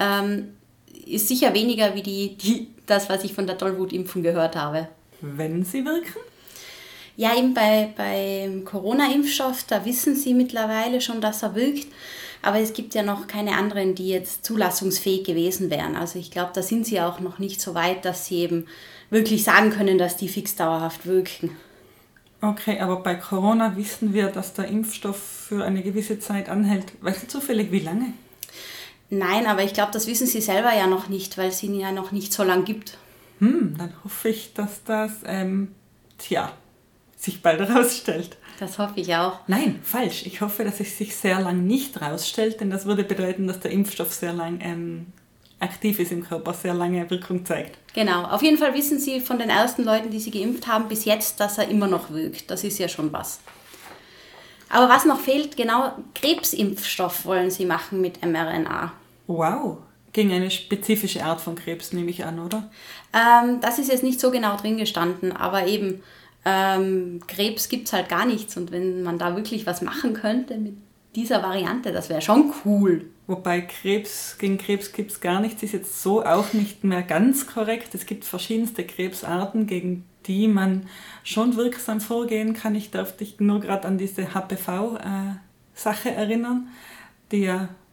ähm, ist sicher weniger wie die, die, das, was ich von der Tollwutimpfung gehört habe. Wenn sie wirken? Ja, eben bei, beim Corona-Impfstoff, da wissen sie mittlerweile schon, dass er wirkt. Aber es gibt ja noch keine anderen, die jetzt zulassungsfähig gewesen wären. Also ich glaube, da sind sie auch noch nicht so weit, dass sie eben wirklich sagen können, dass die fix dauerhaft wirken. Okay, aber bei Corona wissen wir, dass der Impfstoff für eine gewisse Zeit anhält. Weißt du zufällig, wie lange? Nein, aber ich glaube, das wissen sie selber ja noch nicht, weil es ihn ja noch nicht so lange gibt. Hm, dann hoffe ich, dass das, ähm, tja, sich bald herausstellt. Das hoffe ich auch. Nein, falsch. Ich hoffe, dass es sich sehr lang nicht herausstellt, denn das würde bedeuten, dass der Impfstoff sehr lang ähm, aktiv ist im Körper, sehr lange Wirkung zeigt. Genau. Auf jeden Fall wissen Sie von den ersten Leuten, die Sie geimpft haben, bis jetzt, dass er immer noch wirkt. Das ist ja schon was. Aber was noch fehlt, genau Krebsimpfstoff wollen Sie machen mit mRNA. Wow. Gegen eine spezifische Art von Krebs, nehme ich an, oder? Ähm, das ist jetzt nicht so genau drin gestanden, aber eben ähm, Krebs gibt es halt gar nichts. Und wenn man da wirklich was machen könnte mit dieser Variante, das wäre schon cool. Wobei Krebs gegen Krebs gibt es gar nichts, ist jetzt so auch nicht mehr ganz korrekt. Es gibt verschiedenste Krebsarten, gegen die man schon wirksam vorgehen kann. Ich darf dich nur gerade an diese HPV-Sache äh, erinnern. Die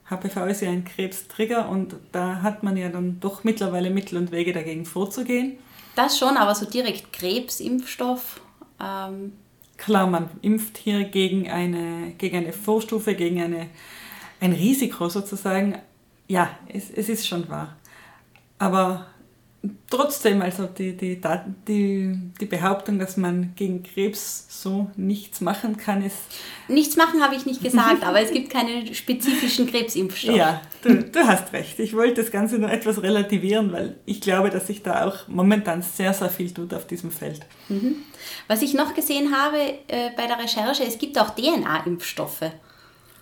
HPV ist ja ein Krebstrigger und da hat man ja dann doch mittlerweile Mittel und Wege dagegen vorzugehen. Das schon, aber so direkt Krebsimpfstoff. Ähm Klar, man impft hier gegen eine, gegen eine Vorstufe, gegen eine, ein Risiko sozusagen. Ja, es, es ist schon wahr. Aber trotzdem, also die, die, die, die Behauptung, dass man gegen Krebs so nichts machen kann, ist. Nichts machen habe ich nicht gesagt, aber es gibt keinen spezifischen Krebsimpfstoff. Ja, du, du hast recht. Ich wollte das Ganze nur etwas relativieren, weil ich glaube, dass sich da auch momentan sehr, sehr viel tut auf diesem Feld. Mhm. Was ich noch gesehen habe äh, bei der Recherche, es gibt auch DNA-Impfstoffe.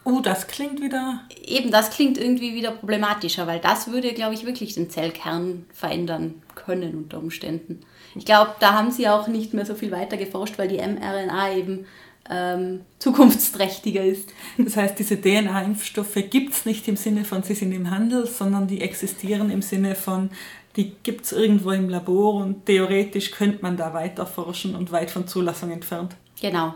Oh, das klingt wieder. Eben, das klingt irgendwie wieder problematischer, weil das würde, glaube ich, wirklich den Zellkern verändern können unter Umständen. Ich glaube, da haben sie auch nicht mehr so viel weiter geforscht, weil die mRNA eben ähm, zukunftsträchtiger ist. Das heißt, diese DNA-Impfstoffe gibt es nicht im Sinne von, sie sind im Handel, sondern die existieren im Sinne von, die gibt es irgendwo im Labor und theoretisch könnte man da weiter forschen und weit von Zulassung entfernt. Genau,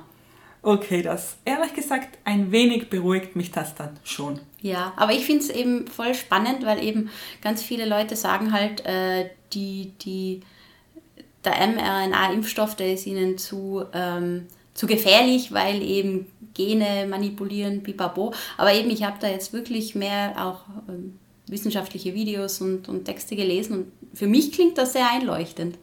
Okay, das ehrlich gesagt ein wenig beruhigt mich das dann schon. Ja, aber ich finde es eben voll spannend, weil eben ganz viele Leute sagen halt, äh, die, die, der mRNA-Impfstoff, der ist ihnen zu, ähm, zu gefährlich, weil eben Gene manipulieren, pipapo. Aber eben, ich habe da jetzt wirklich mehr auch ähm, wissenschaftliche Videos und, und Texte gelesen und für mich klingt das sehr einleuchtend.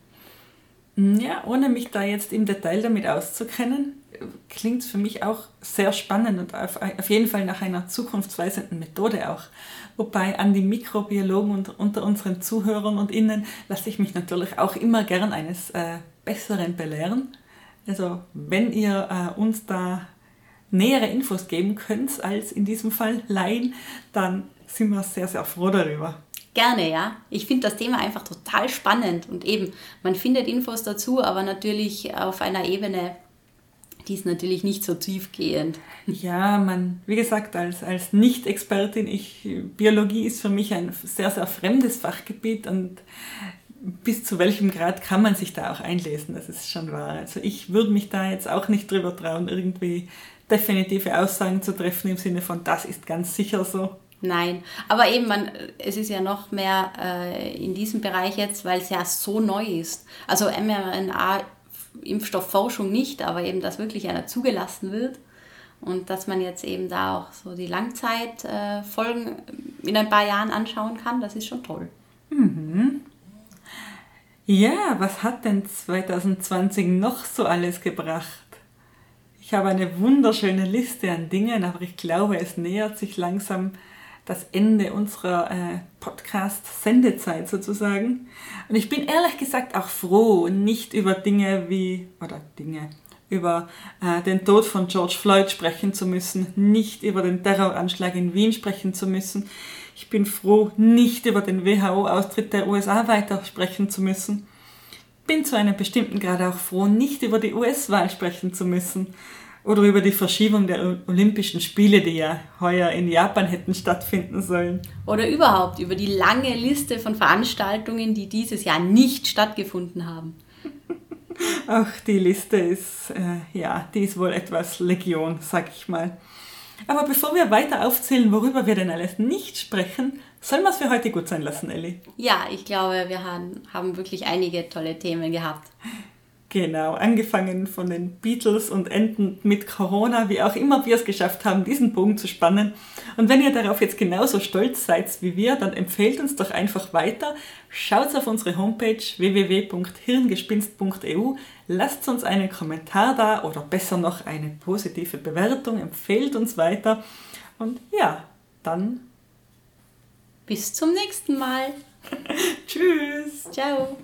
Ja, ohne mich da jetzt im Detail damit auszukennen, klingt für mich auch sehr spannend und auf, auf jeden Fall nach einer zukunftsweisenden Methode auch. Wobei an die Mikrobiologen und unter unseren Zuhörern und Innen lasse ich mich natürlich auch immer gern eines äh, Besseren belehren. Also wenn ihr äh, uns da nähere Infos geben könnt als in diesem Fall Laien, dann sind wir sehr, sehr froh darüber. Gerne, ja. Ich finde das Thema einfach total spannend und eben, man findet Infos dazu, aber natürlich auf einer Ebene, die ist natürlich nicht so tiefgehend. Ja, man, wie gesagt, als, als Nicht-Expertin, ich, Biologie ist für mich ein sehr, sehr fremdes Fachgebiet und bis zu welchem Grad kann man sich da auch einlesen, das ist schon wahr. Also ich würde mich da jetzt auch nicht drüber trauen, irgendwie definitive Aussagen zu treffen im Sinne von, das ist ganz sicher so. Nein, aber eben, man, es ist ja noch mehr äh, in diesem Bereich jetzt, weil es ja so neu ist. Also mRNA Impfstoffforschung nicht, aber eben, dass wirklich einer zugelassen wird und dass man jetzt eben da auch so die Langzeitfolgen äh, in ein paar Jahren anschauen kann, das ist schon toll. Mhm. Ja, was hat denn 2020 noch so alles gebracht? Ich habe eine wunderschöne Liste an Dingen, aber ich glaube, es nähert sich langsam das Ende unserer äh, Podcast-Sendezeit sozusagen. Und ich bin ehrlich gesagt auch froh, nicht über Dinge wie, oder Dinge, über äh, den Tod von George Floyd sprechen zu müssen, nicht über den Terroranschlag in Wien sprechen zu müssen. Ich bin froh, nicht über den WHO-Austritt der USA weiter sprechen zu müssen. Bin zu einem bestimmten Grad auch froh, nicht über die US-Wahl sprechen zu müssen oder über die Verschiebung der Olympischen Spiele, die ja heuer in Japan hätten stattfinden sollen. Oder überhaupt über die lange Liste von Veranstaltungen, die dieses Jahr nicht stattgefunden haben. Ach, die Liste ist, äh, ja, die ist wohl etwas Legion, sag ich mal. Aber bevor wir weiter aufzählen, worüber wir denn alles nicht sprechen, sollen wir es für heute gut sein lassen, Elli? Ja, ich glaube, wir haben, haben wirklich einige tolle Themen gehabt. Genau, angefangen von den Beatles und endend mit Corona, wie auch immer wir es geschafft haben, diesen Bogen zu spannen. Und wenn ihr darauf jetzt genauso stolz seid wie wir, dann empfehlt uns doch einfach weiter. Schaut auf unsere Homepage www.hirngespinst.eu, lasst uns einen Kommentar da oder besser noch eine positive Bewertung, empfehlt uns weiter. Und ja, dann bis zum nächsten Mal. Tschüss. Ciao.